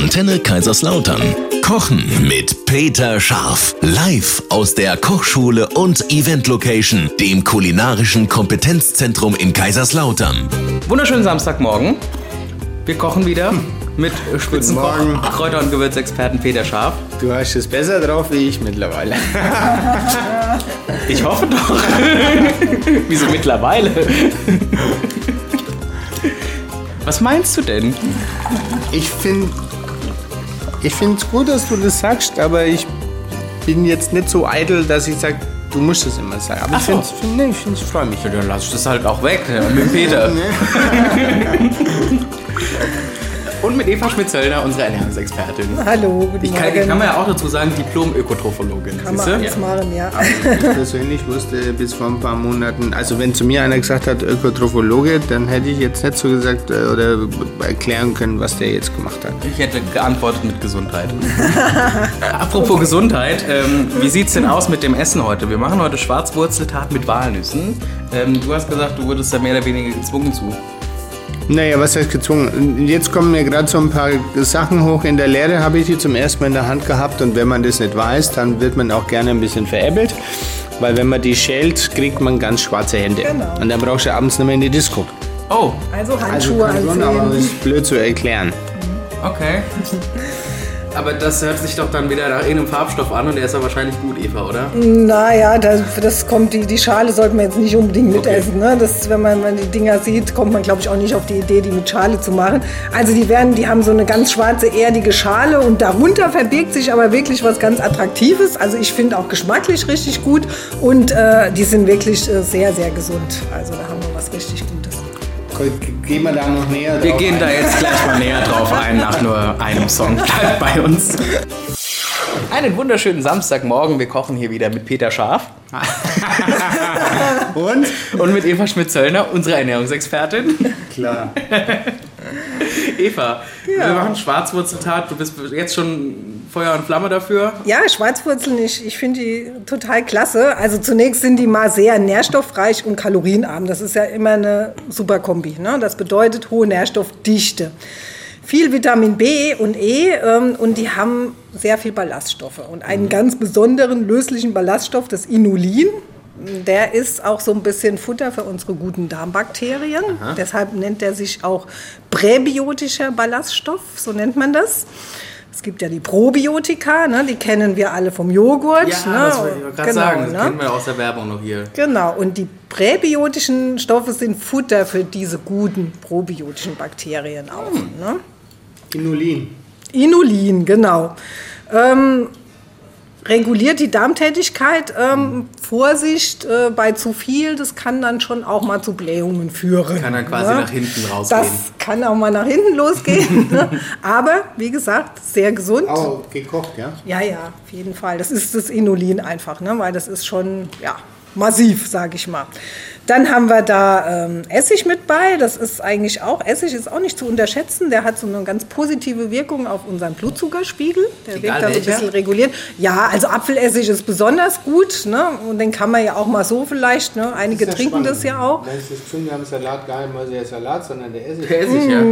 Antenne Kaiserslautern. Kochen mit Peter Scharf. Live aus der Kochschule und Event Location, dem kulinarischen Kompetenzzentrum in Kaiserslautern. Wunderschönen Samstagmorgen. Wir kochen wieder mit Spitzenkoch. Kräuter- und Gewürzexperten Peter Scharf. Du hast es besser drauf wie ich mittlerweile. Ich hoffe doch. Wieso mittlerweile? Was meinst du denn? Ich finde ich es gut, dass du das sagst, aber ich bin jetzt nicht so eitel, dass ich sage, du musst es immer sagen. Aber Ach ich finde es find, nee, ich, ich freue mich. Ja, dann lass ich das halt auch weg ja, mit Peter. Und mit Eva Schmidt-Zöllner, unserer Ernährungsexpertin. Hallo, guten Ich kann, Morgen. kann man ja auch dazu sagen, Diplom-Ökotrophologin. Kann man alles machen, ja. Ich persönlich wusste bis vor ein paar Monaten, also wenn zu mir einer gesagt hat, Ökotrophologe, dann hätte ich jetzt nicht so gesagt äh, oder erklären können, was der jetzt gemacht hat. Ich hätte geantwortet mit Gesundheit. Apropos Gesundheit, ähm, wie sieht's denn aus mit dem Essen heute? Wir machen heute Schwarzwurzeltat mit Walnüssen. Ähm, du hast gesagt, du wurdest da mehr oder weniger gezwungen zu. Naja, was heißt gezwungen? Jetzt kommen mir gerade so ein paar Sachen hoch. In der Lehre habe ich die zum ersten Mal in der Hand gehabt und wenn man das nicht weiß, dann wird man auch gerne ein bisschen veräppelt. Weil wenn man die schält, kriegt man ganz schwarze Hände. Genau. Und dann brauchst du abends nicht mehr in die Disco. Oh, Also Also Handschuhe kann schon, aber das ist blöd zu erklären. okay. Aber das hört sich doch dann wieder nach irgendeinem Farbstoff an und der ist ja wahrscheinlich gut, Eva, oder? Naja, das, das kommt, die, die Schale sollte man jetzt nicht unbedingt mitessen. Ne? Das, wenn man, wenn man die Dinger sieht, kommt man, glaube ich, auch nicht auf die Idee, die mit Schale zu machen. Also die werden, die haben so eine ganz schwarze, erdige Schale und darunter verbirgt sich aber wirklich was ganz Attraktives. Also ich finde auch geschmacklich richtig gut und äh, die sind wirklich äh, sehr, sehr gesund. Also da haben wir was richtig Gutes. Gehen wir da noch näher Wir drauf gehen ein? da jetzt gleich mal näher drauf ein nach nur einem Song. Bleibt bei uns. Einen wunderschönen Samstagmorgen. Wir kochen hier wieder mit Peter Scharf Und? und mit Eva Schmidt-Zöllner, unserer Ernährungsexpertin. Klar. Eva, wir machen Schwarzwurzeltat. Du bist jetzt schon Feuer und Flamme dafür. Ja, Schwarzwurzeln, ich, ich finde die total klasse. Also zunächst sind die mal sehr nährstoffreich und kalorienarm. Das ist ja immer eine super Kombi. Ne? Das bedeutet hohe Nährstoffdichte. Viel Vitamin B und E ähm, und die haben sehr viel Ballaststoffe. Und einen ganz besonderen löslichen Ballaststoff, das Inulin, der ist auch so ein bisschen Futter für unsere guten Darmbakterien. Deshalb nennt er sich auch präbiotischer Ballaststoff, so nennt man das. Es gibt ja die Probiotika, ne, die kennen wir alle vom Joghurt. Ja, ne? das wollte ich gerade Genau, sagen. Das ne? kennen wir aus der Werbung noch hier. Genau, und die präbiotischen Stoffe sind Futter für diese guten probiotischen Bakterien auch. Ne? Inulin. Inulin, genau. Ähm, reguliert die Darmtätigkeit. Ähm, Vorsicht äh, bei zu viel, das kann dann schon auch mal zu Blähungen führen. Kann dann quasi ne? nach hinten rausgehen. Das kann auch mal nach hinten losgehen. ne? Aber wie gesagt, sehr gesund. Auch gekocht, ja? Ja, ja, auf jeden Fall. Das ist das Inulin einfach, ne? weil das ist schon ja, massiv, sage ich mal. Dann haben wir da ähm, Essig mit bei. Das ist eigentlich auch, Essig ist auch nicht zu unterschätzen. Der hat so eine ganz positive Wirkung auf unseren Blutzuckerspiegel. Der Egal wirkt da so ein bisschen reguliert. Ja, also Apfelessig ist besonders gut. Ne? Und den kann man ja auch mal so vielleicht. Ne? Einige trinken das ja auch. Weil es ist wir haben Salat gar nicht mal der Salat, sondern der Essig. Der Essig, ja.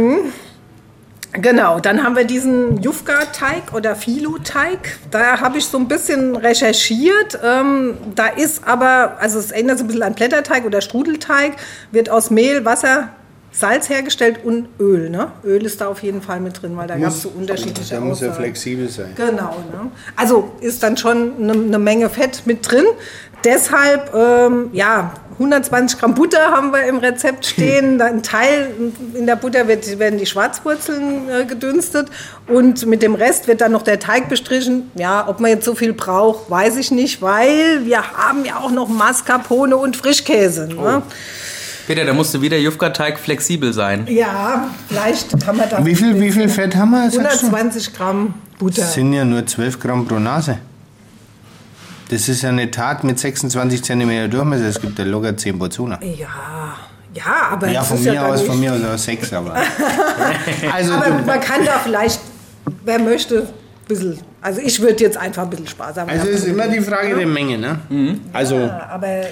Genau, dann haben wir diesen Jufka-Teig oder Filo-Teig. Da habe ich so ein bisschen recherchiert. Ähm, da ist aber, also es erinnert so ein bisschen an Blätterteig oder Strudelteig, wird aus Mehl, Wasser, Salz hergestellt und Öl. Ne? Öl ist da auf jeden Fall mit drin, weil da gab es so unterschiedliche Der muss ja flexibel sein. Genau. Ne? Also ist dann schon eine, eine Menge Fett mit drin. Deshalb, ähm, ja, 120 Gramm Butter haben wir im Rezept stehen. Ein Teil in der Butter wird, werden die Schwarzwurzeln äh, gedünstet und mit dem Rest wird dann noch der Teig bestrichen. Ja, ob man jetzt so viel braucht, weiß ich nicht, weil wir haben ja auch noch Mascarpone und Frischkäse. Ne? Peter, da musste wieder Jufka-Teig flexibel sein. Ja, vielleicht haben wir da Wie viel, wie viel Fett haben wir? sagst du? 120 Gramm Butter. Das sind ja nur 12 Gramm pro Nase. Das ist ja eine Tat mit 26 cm Durchmesser. Es gibt ja locker 10 Portionen. Ja, ja, aber Ja, das von ist ja mir gar aus, von mir aus auch 6, aber. Also, Aber du, man kann da vielleicht, wer möchte, ein bisschen. Also ich würde jetzt einfach ein bisschen sparsam also es ist immer die Frage der Menge, ne? Also, Ja, aber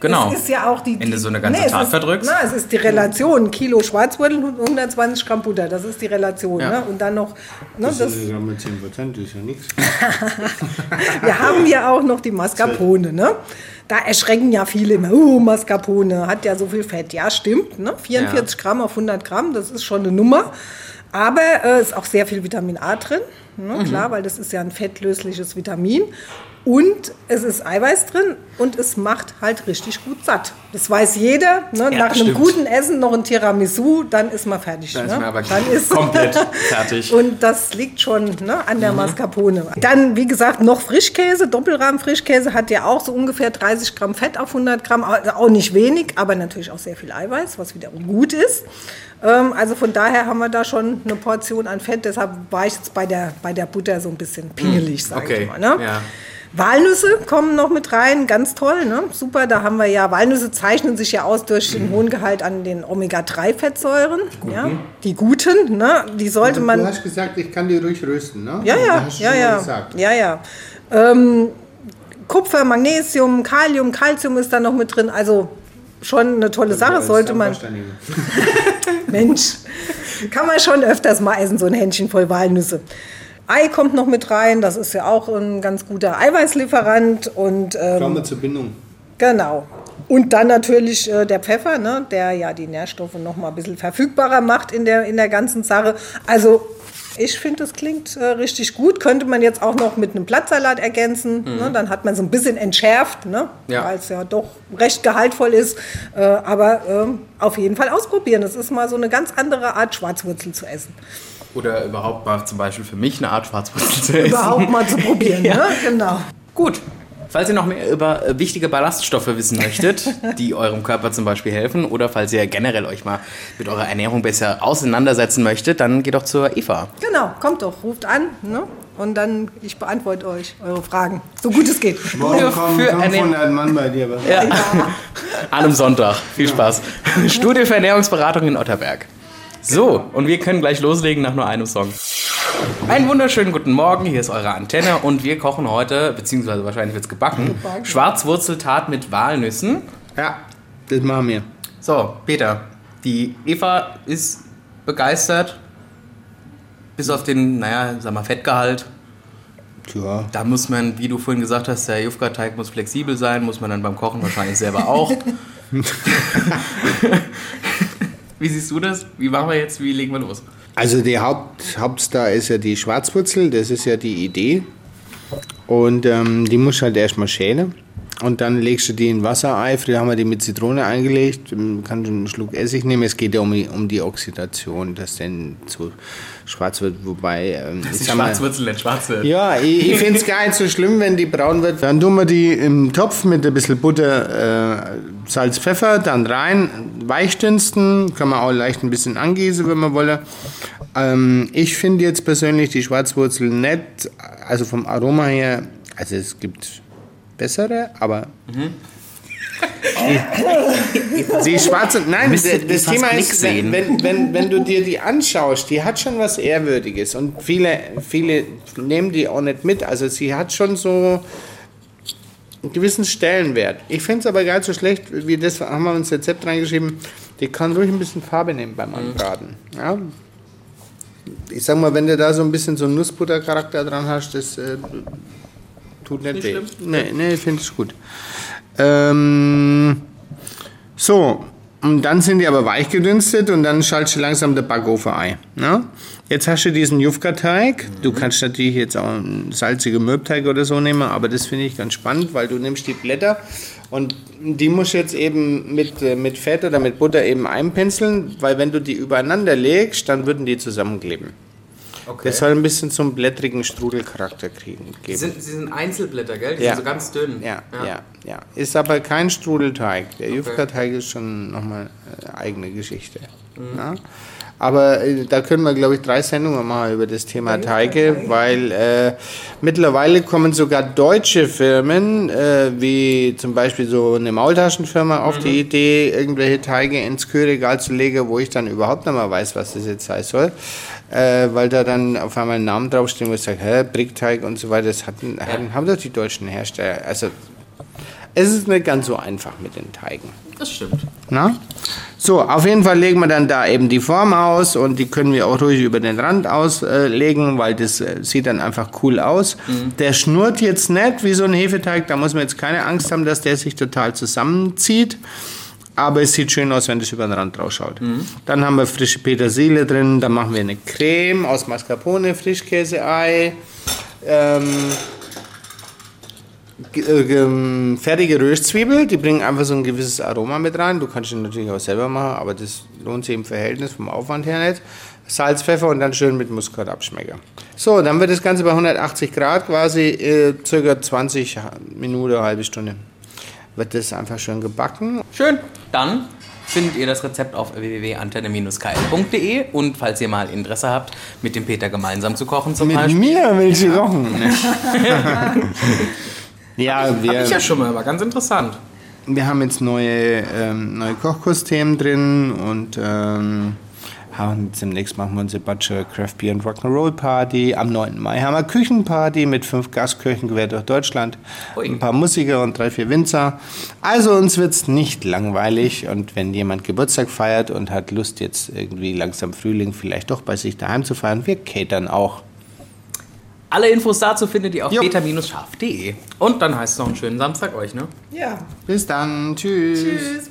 Genau. Es ist ja auch die. Wenn du so eine ganze es Tat ist, verdrückst. Na, es ist die Relation. Kilo Schwarzwurzel und 120 Gramm Butter. Das ist die Relation. Ja. Ne? Und dann noch. Ne, Das das, ist ja mit 10 Prozent, ist ja nichts. wir haben ja auch noch die Mascarpone. Ne? Da erschrecken ja viele immer. Oh, Mascarpone hat ja so viel Fett. Ja, stimmt. Ne? 44 Gramm auf 100 Gramm, das ist schon eine Nummer. Aber äh, ist auch sehr viel Vitamin A drin. Ne? Mhm. Klar, weil das ist ja ein fettlösliches Vitamin. Und es ist Eiweiß drin und es macht halt richtig gut satt. Das weiß jeder. Ne? Nach einem stimmt. guten Essen noch ein Tiramisu, dann ist man fertig. Dann ne? ist man aber dann ist komplett fertig. Und das liegt schon ne, an der Mhm. Mascarpone. Dann, wie gesagt, noch Frischkäse. Doppelrahmen-Frischkäse hat ja auch so ungefähr 30 Gramm Fett auf 100 Gramm. Also auch nicht wenig, aber natürlich auch sehr viel Eiweiß, was wiederum gut ist. Ähm, also von daher haben wir da schon eine Portion an Fett. Deshalb war ich jetzt bei der, bei der Butter so ein bisschen pingelig, sag okay, ich mal. Ne? ja. Walnüsse kommen noch mit rein, ganz toll, ne? super. Da haben wir ja, Walnüsse zeichnen sich ja aus durch den hohen Gehalt an den Omega-3-Fettsäuren. Ja? Die guten, ne? die sollte Du man. hast gesagt, ich kann die ruhig rösten, ne? Ja, ja, du ja, ja. gesagt. Ja, ja. Ähm, Kupfer, Magnesium, Kalium, Calcium ist da noch mit drin. Also schon eine tolle Sache, Das sollte man. Mensch, kann man schon öfters mal essen, so ein Händchen voll Walnüsse. Ei kommt noch mit rein, das ist ja auch ein ganz guter Eiweißlieferant und ähm, Kommen wir zur Bindung. Genau. Und dann natürlich äh, der Pfeffer, ne, der ja die Nährstoffe noch mal ein bisschen verfügbarer macht in der, in der ganzen Sache. Also ich finde, das klingt äh, richtig gut. Könnte man jetzt auch noch mit einem Blattsalat ergänzen. Ne? Dann hat man so ein bisschen entschärft, ne? Ja. weil es ja doch recht gehaltvoll ist. Äh, aber ähm, auf jeden Fall ausprobieren. Das ist mal so eine ganz andere Art, Schwarzwurzel zu essen. Oder überhaupt mal zum Beispiel für mich eine Art Schwarzwurzel zu essen. Überhaupt mal zu probieren. Ja. ne? Genau. Gut. Falls ihr noch mehr über äh, wichtige Ballaststoffe wissen möchtet, die eurem Körper zum Beispiel helfen, oder falls ihr generell euch mal mit eurer Ernährung besser auseinandersetzen möchtet, dann geht doch zur Eva. Genau, kommt doch, ruft an ne? und dann ich beantworte euch eure Fragen, so gut es geht. Morgen kommen für 500 Mann bei dir. Was? An einem Sonntag. Viel Spaß. Studie für Ernährungsberatung in Otterberg. So, und wir können gleich loslegen nach nur einem Song. Einen wunderschönen guten Morgen, hier ist eure Antenne und wir kochen heute, beziehungsweise wahrscheinlich wird es gebacken, Schwarzwurzeltat mit Walnüssen. Ja, das machen wir. So, Peter, die Eva ist begeistert, bis auf den, naja, sag mal, Fettgehalt. Tja, Da muss man, wie du vorhin gesagt hast, der Jufka-Teig muss flexibel sein, muss man dann beim Kochen wahrscheinlich selber auch. wie siehst du das? Wie machen wir jetzt? Wie legen wir los? Also die Haupt, Hauptstar ist ja die Schwarzwurzel, das ist ja die Idee. Und ähm, die musst du halt erstmal schälen. Und dann legst du die in Wasserei. Früher haben wir die mit Zitrone eingelegt. Man kann einen Schluck Essig nehmen. Es geht ja um die, um die Oxidation, dass dann zu schwarz wird. Wobei, ähm, ich Die sag mal- Schwarzwurzel nicht schwarz wird. ja, ich, ich finde es gar nicht so schlimm, wenn die braun wird. Dann tun wir die im Topf mit ein bisschen Butter, äh, Salz, Pfeffer, dann rein, weichdünsten. Kann man auch leicht ein bisschen angießen, wenn man wolle. Ähm, ich finde jetzt persönlich die Schwarzwurzel nett, also vom Aroma her, also es gibt bessere, aber... Die, die schwarze, nein, Müsstet das, ihr das Thema ist, sehen. wenn, wenn, wenn du dir die anschaust, die hat schon was Ehrwürdiges und viele, viele nehmen die auch nicht mit. Also sie hat schon so einen gewissen Stellenwert. Ich finde es aber gar nicht so schlecht, wie das haben wir ins Rezept reingeschrieben, die kann ruhig ein bisschen Farbe nehmen beim Anbraten. Ja? Ich sag mal, wenn du da so ein bisschen so einen Nussbuttercharakter dran hast, das äh, tut nicht, Nicht weh. schlimm? Nee, nee, ich finde es gut. Ähm, so, und dann sind die aber weich gedünstet und dann schaltest du langsam der Backofen ein. Ne? Jetzt hast du diesen Jufka-Teig. Du kannst natürlich jetzt auch einen salzigen Mürbteig oder so nehmen, aber das finde ich ganz spannend, weil du nimmst die Blätter und die musst du jetzt eben mit, äh, mit Fett oder mit Butter eben einpinseln, weil wenn du die übereinander legst, dann würden die zusammenkleben. Okay. Das soll ein bisschen zum blättrigen Strudelcharakter kriegen, Sie geben. sind, sie sind Einzelblätter, gell? Die Ja. sind so ganz dünn. Ja, ja, ja, Ist aber kein Strudelteig. Der Jufka-Teig ist schon nochmal eine eigene Geschichte. Ja? Aber äh, da können wir, glaube ich, drei Sendungen machen über das Thema Teige, weil äh, mittlerweile kommen sogar deutsche Firmen, äh, wie zum Beispiel so eine Maultaschenfirma, auf die Idee, irgendwelche Teige ins Kühlregal zu legen, wo ich dann überhaupt nicht mehr weiß, was das jetzt sein soll. Äh, weil da dann auf einmal ein Namen draufsteht, wo ich sage, hä, Brickteig und so weiter, das hatten, hatten, haben doch die deutschen Hersteller. Also es ist nicht ganz so einfach mit den Teigen. Das stimmt. Na? So, auf jeden Fall legen wir dann da eben die Form aus und die können wir auch ruhig über den Rand auslegen, weil das äh, sieht dann einfach cool aus. Der schnurrt jetzt nicht wie so ein Hefeteig, da muss man jetzt keine Angst haben, dass der sich total zusammenzieht. Aber es sieht schön aus, wenn das über den Rand rausschaut. Dann haben wir frische Petersilie drin, dann machen wir eine Creme aus Mascarpone, Frischkäse-Ei. Ähm, äh, fertige Röstzwiebel, die bringen einfach so ein gewisses Aroma mit rein. Du kannst ihn natürlich auch selber machen, aber das lohnt sich im Verhältnis vom Aufwand her nicht. Salz, Pfeffer und dann schön mit Muskat abschmecken. So, dann wird das Ganze bei 180 Grad quasi äh, circa 20 Minuten, eine halbe Stunde. Wird das einfach schön gebacken. Schön. Dann findet ihr das Rezept auf www.antenne-kl.de und falls ihr mal Interesse habt, mit dem Peter gemeinsam zu kochen zum Mit Beispiel. mir willst du kochen? ja, wir, Hab ich ja schon mal, war ganz interessant. Wir haben jetzt neue, ähm, neue Kochkursthemen drin und ähm, haben, demnächst machen wir unsere Butcher Craft Beer und Rock'n'Roll Party. Am 9. Mai haben wir Küchenparty mit fünf Gastköchen quer durch Deutschland. Ui. Ein paar Musiker und drei, vier Winzer. Also uns wird es nicht langweilig und wenn jemand Geburtstag feiert und hat Lust jetzt irgendwie langsam Frühling vielleicht doch bei sich daheim zu feiern, wir catern auch. Alle Infos dazu findet ihr auf beta-scharf.de. Und dann heißt es noch einen schönen Samstag euch, ne? Ja. Bis dann. Tschüss. Tschüss.